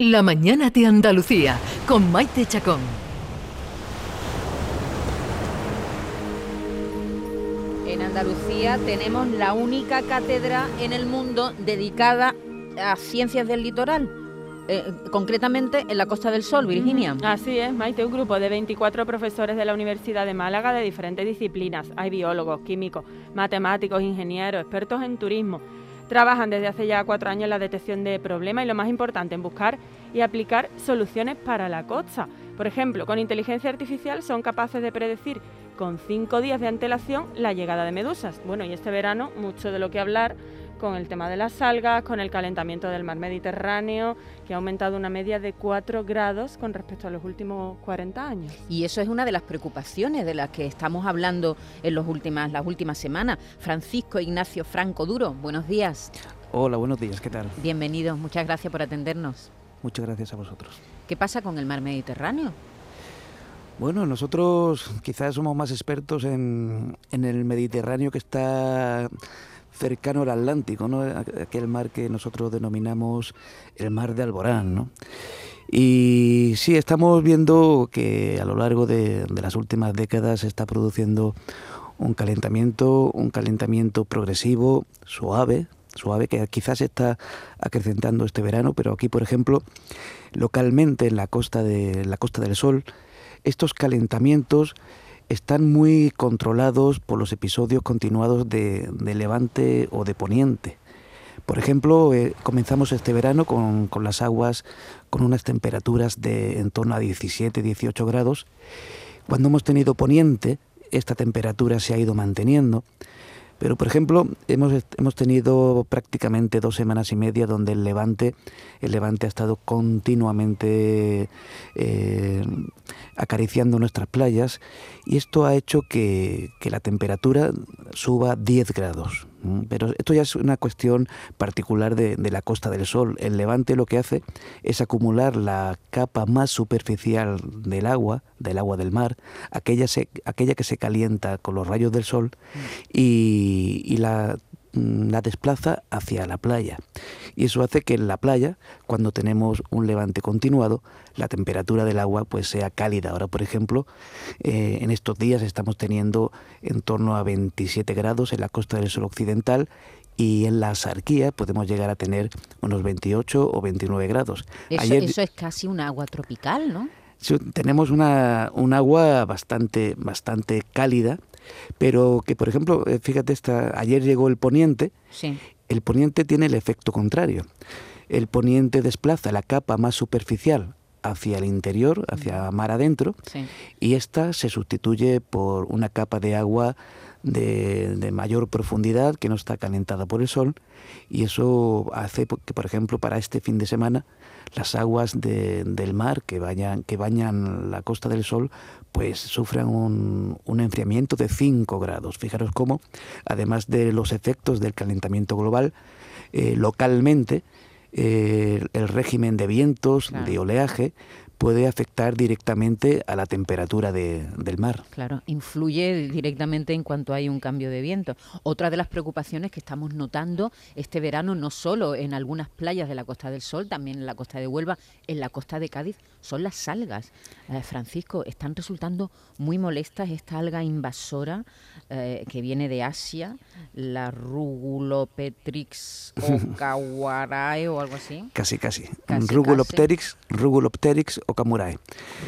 La mañana de Andalucía con Maite Chacón. En Andalucía tenemos la única cátedra en el mundo dedicada a ciencias del litoral. eh, concretamente en la Costa del Sol, Virginia. Así es, Maite, un grupo de 24 profesores de la Universidad de Málaga de diferentes disciplinas. Hay biólogos, químicos, matemáticos, ingenieros, expertos en turismo. Trabajan desde hace ya cuatro años en la detección de problemas y lo más importante, en buscar y aplicar soluciones para la costa. Por ejemplo, con inteligencia artificial son capaces de predecir con cinco días de antelación la llegada de medusas. Bueno, y este verano mucho de lo que hablar con el tema de las algas, con el calentamiento del mar Mediterráneo, que ha aumentado una media de 4 grados con respecto a los últimos 40 años. Y eso es una de las preocupaciones de las que estamos hablando en los últimas, las últimas semanas. Francisco Ignacio Franco Duro, buenos días. Hola, buenos días, ¿qué tal? Bienvenidos, muchas gracias por atendernos. Muchas gracias a vosotros. ¿Qué pasa con el mar Mediterráneo? Bueno, nosotros quizás somos más expertos en, en el Mediterráneo que está cercano al Atlántico, ¿no? aquel mar que nosotros denominamos el mar de Alborán. ¿no? Y sí, estamos viendo que a lo largo de, de las últimas décadas se está produciendo un calentamiento, un calentamiento progresivo, suave, suave, que quizás está acrecentando este verano, pero aquí, por ejemplo, localmente en la costa de la Costa del Sol, estos calentamientos están muy controlados por los episodios continuados de, levante o de poniente. Por ejemplo, eh, comenzamos este verano con, con, las aguas con unas temperaturas de en torno a 17-18 grados. Cuando hemos tenido poniente, esta temperatura se ha ido manteniendo. Pero, por ejemplo, hemos, hemos tenido prácticamente dos semanas y media donde el levante, el levante ha estado continuamente eh, acariciando nuestras playas y esto ha hecho que, que la temperatura suba 10 grados. Pero esto ya es una cuestión particular de, de, la Costa del Sol. El levante lo que hace es acumular la capa más superficial del agua, del agua del mar, aquella, se, aquella que se calienta con los rayos del sol y, y la la desplaza hacia la playa. Y eso hace que en la playa, cuando tenemos un levante continuado, la temperatura del agua pues sea cálida. Ahora, por ejemplo, eh, en estos días estamos teniendo en torno a 27 grados en la costa del sol occidental y en la Sarquía podemos llegar a tener unos 28 o 29 grados. Eso, Ayer, eso es casi un agua tropical, ¿no? Tenemos una, un agua bastante, bastante cálida, pero que, por ejemplo, eh, fíjate, esta, ayer llegó el poniente, sí. el poniente tiene el efecto contrario. El poniente desplaza la capa más superficial hacia el interior, hacia mar adentro, sí. y esta se sustituye por una capa de agua de, de, mayor profundidad que no está calentada por el sol y eso hace que, por ejemplo, para este fin de semana las aguas de, del mar que, vayan, que bañan la Costa del Sol pues sufran un, un enfriamiento de 5 grados. Fijaros cómo, además de los efectos del calentamiento global, eh, localmente eh, el régimen de vientos, Claro. de oleaje, puede afectar directamente a la temperatura de, del mar. Claro, influye directamente en cuanto hay un cambio de viento. Otra de las preocupaciones que estamos notando este verano, no solo en algunas playas de la Costa del Sol, también en la costa de Huelva, en la costa de Cádiz, son las algas. Eh, Francisco, están resultando muy molestas esta alga invasora eh, que viene de Asia, la Rugulopetrix ocahuarae o algo así. Casi, casi. Casi, Rugulopteryx, Rugulopteryx okamurae.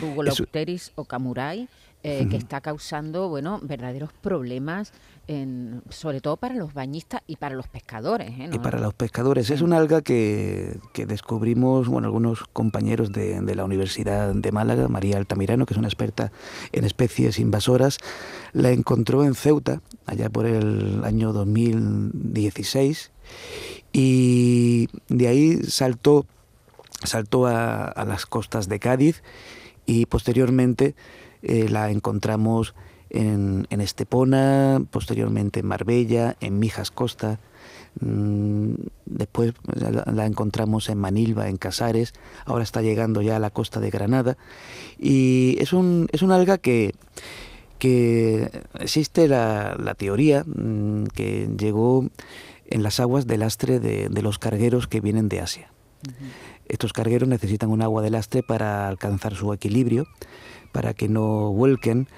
Rugulopteris ocamurai, eh, que está causando, bueno, verdaderos problemas, en, sobre todo para los bañistas y para los pescadores. ¿eh? Y para los pescadores. Es una alga que, que descubrimos, bueno, algunos compañeros de, de la Universidad de Málaga, María Altamirano, que es una experta en especies invasoras, la encontró en Ceuta, allá por el año 2016, y de ahí saltó, saltó a, a las costas de Cádiz y posteriormente eh, la encontramos en, en Estepona, posteriormente en Marbella, en Mijas Costa, mm, después la, encontramos en Manilva, en Casares, ahora está llegando ya a la costa de Granada y es un, es un alga que, que existe la, la teoría mm, que llegó en las aguas del lastre de, de los cargueros que vienen de Asia. Estos cargueros necesitan un agua de lastre para alcanzar su equilibrio, para que no vuelquen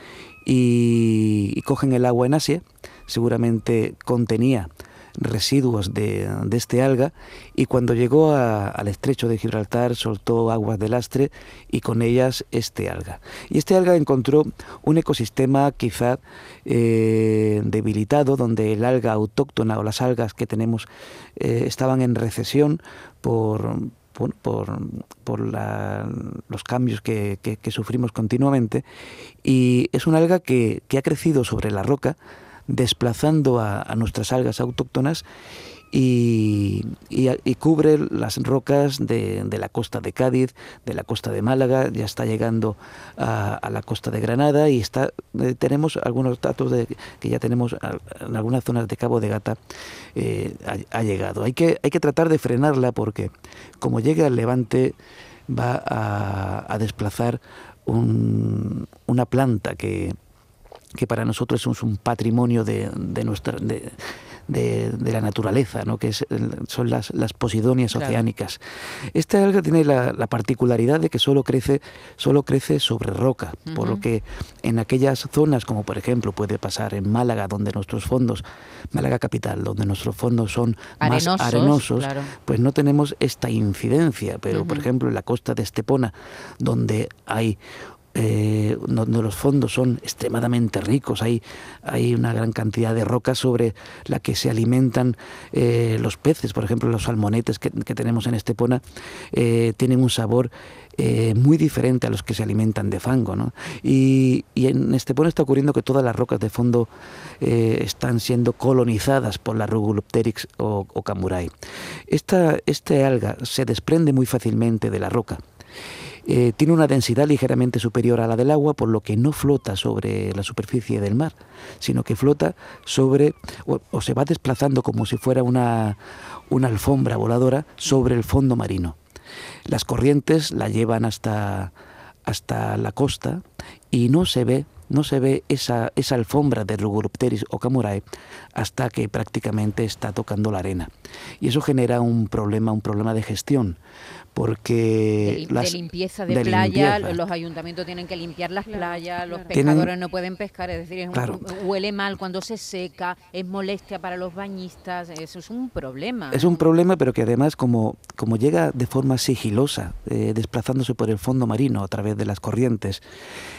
y cogen el agua en Asia. Seguramente contenía residuos de, este alga y cuando llegó al estrecho de Gibraltar soltó aguas de lastre y con ellas este alga. Y este alga encontró un ecosistema quizá eh, debilitado donde el alga autóctona o las algas que tenemos eh, estaban en recesión por, por, los cambios que, sufrimos continuamente y es un alga que, que ha crecido sobre la roca desplazando a, nuestras algas autóctonas y, cubre las rocas de, la costa de Cádiz, de la costa de Málaga, ya está llegando a, la costa de Granada y está eh, tenemos algunos datos de que ya tenemos en algunas zonas de Cabo de Gata eh, ha, llegado. Hay que, hay que tratar de frenarla porque como llega al levante va a, desplazar una planta que, que para nosotros es un patrimonio de, de nuestra, de, de, la naturaleza, ¿no? que es, son las, las posidonias oceánicas. Esta alga tiene la, particularidad de que solo crece, solo crece sobre roca, por lo que en aquellas zonas, como por ejemplo puede pasar en Málaga, donde nuestros fondos, Málaga capital, donde nuestros fondos son más arenosos, pues no tenemos esta incidencia. Pero, por ejemplo, en la costa de Estepona, donde hay eh, donde los fondos son extremadamente ricos, hay, hay una gran cantidad de rocas sobre la que se alimentan eh, los peces, por ejemplo los salmonetes que, tenemos en Estepona eh, tienen un sabor muy diferente a los que se alimentan de fango. Y, en Estepona está ocurriendo que todas las rocas de fondo están siendo colonizadas por la Rugulopteryx o, o Camurai. Esta, este alga se desprende muy fácilmente de la roca eh, tiene una densidad ligeramente superior a la del agua, por lo que no flota sobre la superficie del mar, sino que flota sobre o, se va desplazando como si fuera una, una alfombra voladora sobre el fondo marino. Las corrientes la llevan hasta, hasta la costa y no se ve no se ve esa, esa alfombra de Rugurupteris o Camorae hasta que prácticamente está tocando la arena. Y eso genera un problema, un problema de gestión, porque... De, limpieza de, playa, los ayuntamientos tienen que limpiar las playas, los pescadores no pueden pescar, es decir, huele mal cuando se seca, es molestia para los bañistas, eso es un problema. Es un problema, pero que además como, como llega de forma sigilosa, eh, desplazándose por el fondo marino a través de las corrientes,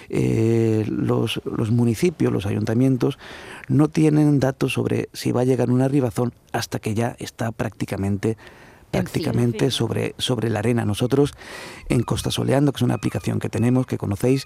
eh, los, los municipios, los ayuntamientos, no tienen datos sobre si va a llegar una ribazón hasta que ya está prácticamente prácticamente sobre, sobre la arena. Nosotros en Costa Soleando, que es una aplicación que tenemos, que conocéis,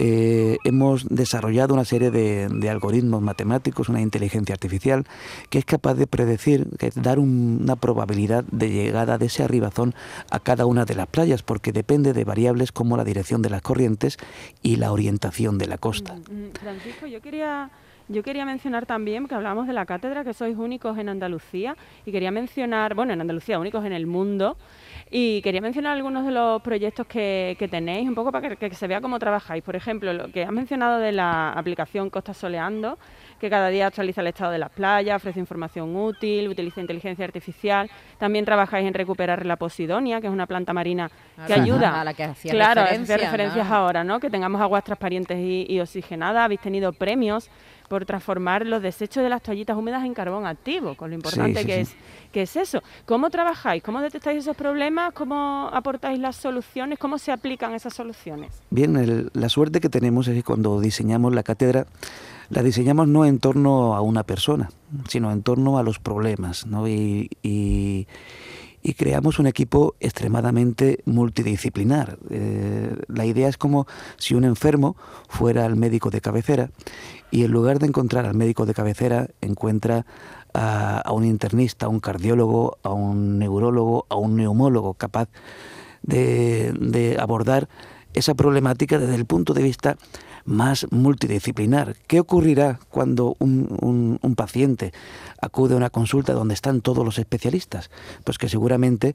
eh, hemos desarrollado una serie de, algoritmos matemáticos, una inteligencia artificial, que es capaz de predecir, que dar una probabilidad de llegada de ese arribazón a cada una de las playas, porque depende de variables como la dirección de las corrientes y la orientación de la costa. Mm, mm, Francisco, yo quería yo quería mencionar también que hablamos de la cátedra, que sois únicos en Andalucía, y quería mencionar, bueno, en Andalucía, únicos en el mundo, y quería mencionar algunos de los proyectos que, tenéis, un poco para que, se vea cómo trabajáis. Por ejemplo, lo que has mencionado de la aplicación Costa Soleando, que cada día actualiza el estado de las playas, ofrece información útil, utiliza inteligencia artificial. También trabajáis en recuperar la posidonia, que es una planta marina que ayuda. A la que hacía claro, referencia, referencias ahora, ¿no? Que tengamos aguas transparentes y, y oxigenadas. Habéis tenido premios por transformar los desechos de las toallitas húmedas en carbón activo, con lo importante que, Es, que es eso. ¿Cómo trabajáis? ¿Cómo detectáis esos problemas? ¿Cómo aportáis las soluciones? ¿Cómo se aplican esas soluciones? Bien, la suerte que tenemos es que cuando diseñamos la cátedra, la diseñamos no en torno a una persona, sino en torno a los problemas, ¿no? y, y creamos un equipo extremadamente multidisciplinar. Eh, la idea es como si un enfermo fuera el médico de cabecera y en lugar de encontrar al médico de cabecera, encuentra a, un internista, a un cardiólogo, a un neurólogo, a un neumólogo capaz de, abordar esa problemática desde el punto de vista más multidisciplinar. ¿Qué ocurrirá cuando un, un, paciente acude a una consulta donde están todos los especialistas? Pues que seguramente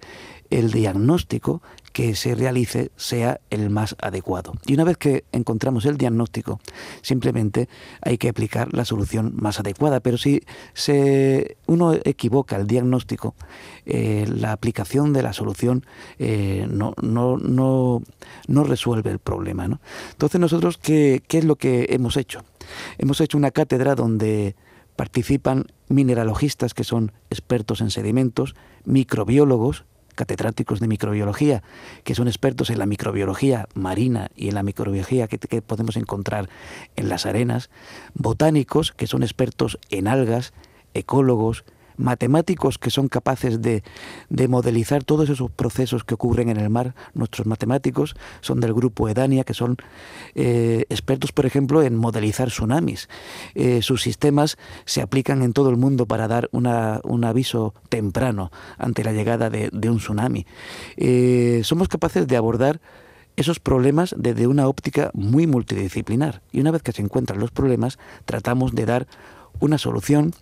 el diagnóstico que se realice sea el más adecuado. Y una vez que encontramos el diagnóstico, simplemente hay que aplicar la solución más adecuada. Pero si se, uno equivoca el diagnóstico, eh, la aplicación de la solución eh, no, no, no, no, resuelve el problema. ¿no? Entonces nosotros, ¿qué, ¿qué es lo que hemos hecho? Hemos hecho una cátedra donde participan mineralogistas que son expertos en sedimentos, microbiólogos, catedráticos de microbiología, que son expertos en la microbiología marina y en la microbiología que, podemos encontrar en las arenas, botánicos, que son expertos en algas, ecólogos, matemáticos que son capaces de, de, modelizar todos esos procesos que ocurren en el mar. Nuestros matemáticos son del grupo Edania, que son eh, expertos, por ejemplo, en modelizar tsunamis. Eh, sus sistemas se aplican en todo el mundo para dar una, un aviso temprano ante la llegada de, un tsunami. Eh, somos capaces de abordar esos problemas desde una óptica muy multidisciplinar. Y una vez que se encuentran los problemas, tratamos de dar una solución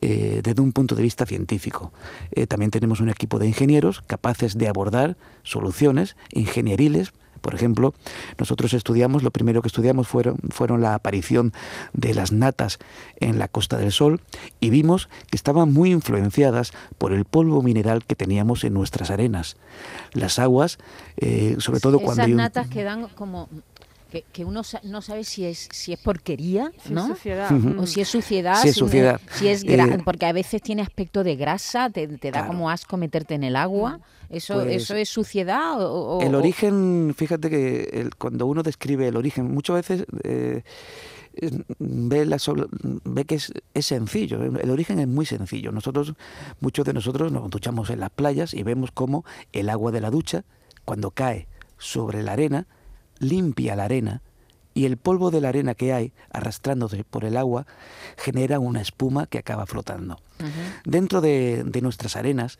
eh, desde un punto de vista científico. Eh, también tenemos un equipo de ingenieros capaces de abordar soluciones ingenieriles por ejemplo, nosotros estudiamos, lo primero que estudiamos fueron, fueron la aparición de las natas en la Costa del Sol y vimos que estaban muy influenciadas por el polvo mineral que teníamos en nuestras arenas. Las aguas, eh, sobre todo cuando... Esas natas quedan como que, uno no sabe si es si es porquería, ¿no? O si es suciedad. Si es suciedad. Si es eh, porque a veces tiene aspecto de grasa, te, da como asco meterte en el agua. ¿Eso, pues ¿eso es suciedad? O, el origen, fíjate que cuando uno describe el origen, muchas veces... Eh, ve, la ve que es, es, sencillo, el origen es muy sencillo. Nosotros, muchos de nosotros nos duchamos en las playas y vemos cómo el agua de la ducha, cuando cae sobre la arena, limpia la arena y el polvo de la arena que hay, arrastrándose por el agua, genera una espuma que acaba flotando. Dentro de, nuestras arenas,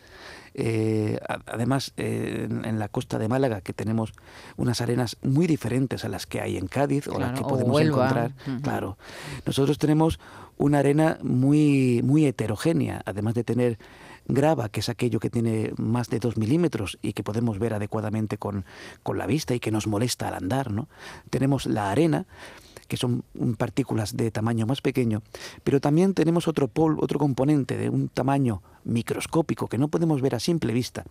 eh, además eh, en, la costa de Málaga, que tenemos unas arenas muy diferentes a las que hay en Cádiz o las que podemos encontrar, claro, nosotros tenemos una arena muy, muy heterogénea, además de tener grava, que es aquello que tiene más de dos milímetros y que podemos ver adecuadamente con, con la vista y que nos molesta al andar. ¿no? Tenemos la arena, que son partículas de tamaño más pequeño, pero también tenemos otro, pol, otro componente de un tamaño microscópico que no podemos ver a simple vista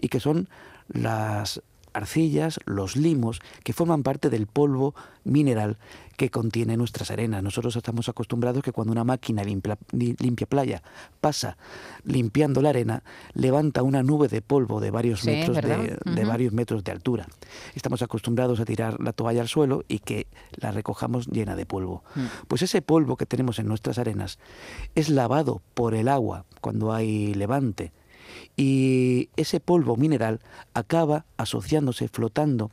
y que son las arcillas, los limos, que forman parte del polvo mineral que contiene nuestras arenas. Nosotros estamos acostumbrados que cuando una máquina limpia, limpia, playa pasa limpiando la arena, levanta una nube de polvo de varios metros de, varios metros de altura. Estamos acostumbrados a tirar la toalla al suelo y que la recojamos llena de polvo. Mm. Pues ese polvo que tenemos en nuestras arenas es lavado por el agua cuando hay levante y ese polvo mineral acaba asociándose, flotando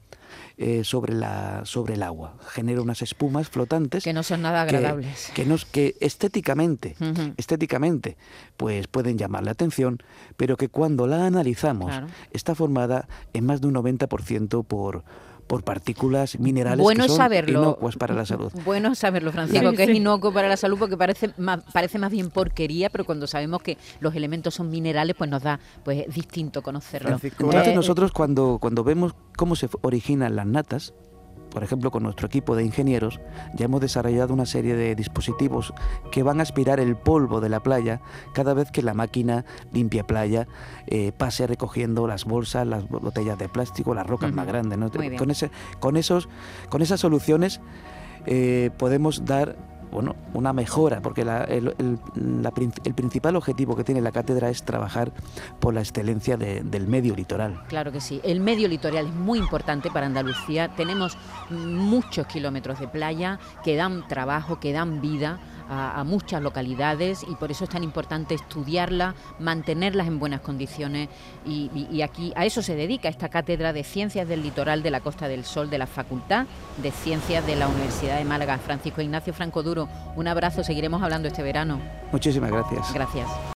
eh, sobre, la, sobre el agua. Genera unas espumas flotantes. Que no son nada agradables. Que, nos, que estéticamente, estéticamente, pues pueden llamar la atención, pero que cuando la analizamos está formada en más de un 90% por por partículas minerales bueno que son saberlo. inocuas para la salud. Bueno saberlo, Francisco, que es inocuo para la salud porque parece más, parece más bien porquería, pero cuando sabemos que los elementos son minerales, pues nos da pues distinto conocerlo. Entonces nosotros cuando, cuando vemos cómo se originan las natas, por ejemplo, con nuestro equipo de ingenieros, ya hemos desarrollado una serie de dispositivos que van a aspirar el polvo de la playa cada vez que la máquina limpia playa eh, pase recogiendo las bolsas, las botellas de plástico, las rocas más grandes. Con, ese, con, esos, con esas soluciones eh, podemos dar bueno, una mejora, porque el, principal objetivo que tiene la cátedra es trabajar por la excelencia del medio litoral. Claro que sí, el medio litoral es muy importante para Andalucía, tenemos muchos kilómetros de playa que dan trabajo, que dan vida a, muchas localidades y por eso es tan importante estudiarla, mantenerlas en buenas condiciones y, aquí a eso se dedica esta cátedra de Ciencias del Litoral de la Costa del Sol de la Facultad de Ciencias de la Universidad de Málaga. Francisco Ignacio Franco Duro, un abrazo, seguiremos hablando este verano. Muchísimas gracias. Gracias.